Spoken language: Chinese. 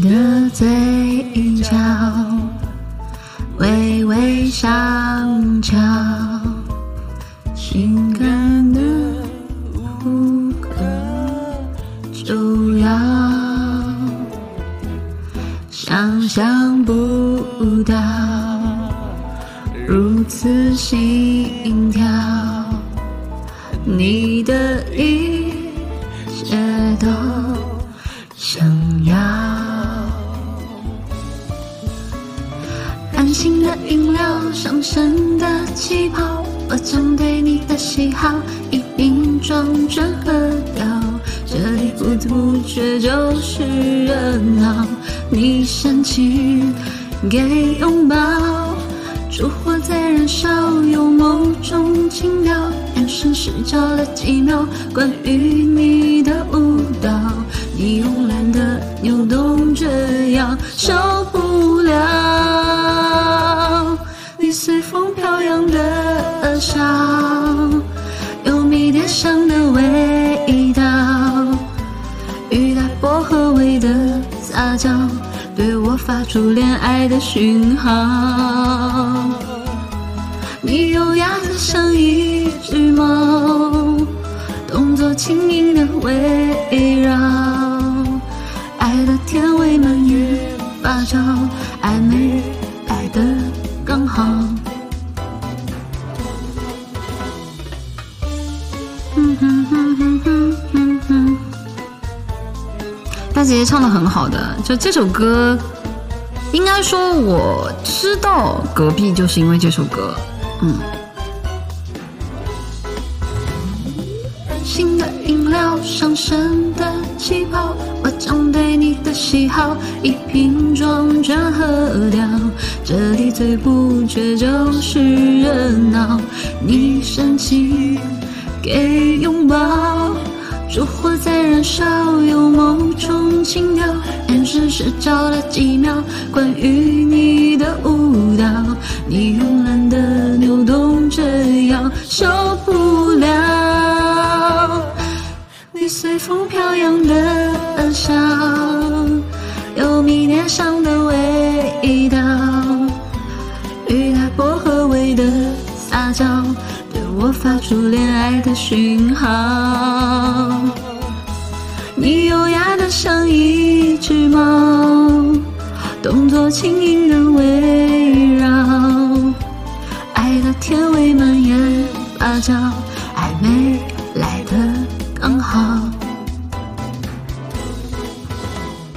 的嘴角微微上翘，性感的无可救药，想象不到如此心跳，你的一切都想安心的饮料，上升的气泡，我将对你的喜好一并装着喝掉。这里不知不觉就是热闹，你深情给拥抱，烛火在燃烧，有某种情调，眼神失焦了几秒，关于你的撒娇，对我发出恋爱的讯号。你优雅的像一只猫，动作轻盈的围绕，爱的甜味蔓延发酵，暧昧来的刚好。嗯哼哼哼哼哼，大姐姐唱的很好的，就这首歌，应该说我知道隔壁就是因为这首歌，嗯。新的饮料，上升的气泡，我将对你的喜好一瓶装全喝掉。这里最不缺就是热闹，你深情给拥抱，烛火在燃烧，有心跳，眼神失焦了几秒，关于你的舞蹈，你慵懒的扭动着腰，受不了你随风飘扬的笑，有迷迭香的味道，与带薄荷味的撒娇，对我发出恋爱的讯号。你有像一只猫，动作轻盈地围绕，爱的甜味蔓延发酵，暧昧来的刚好。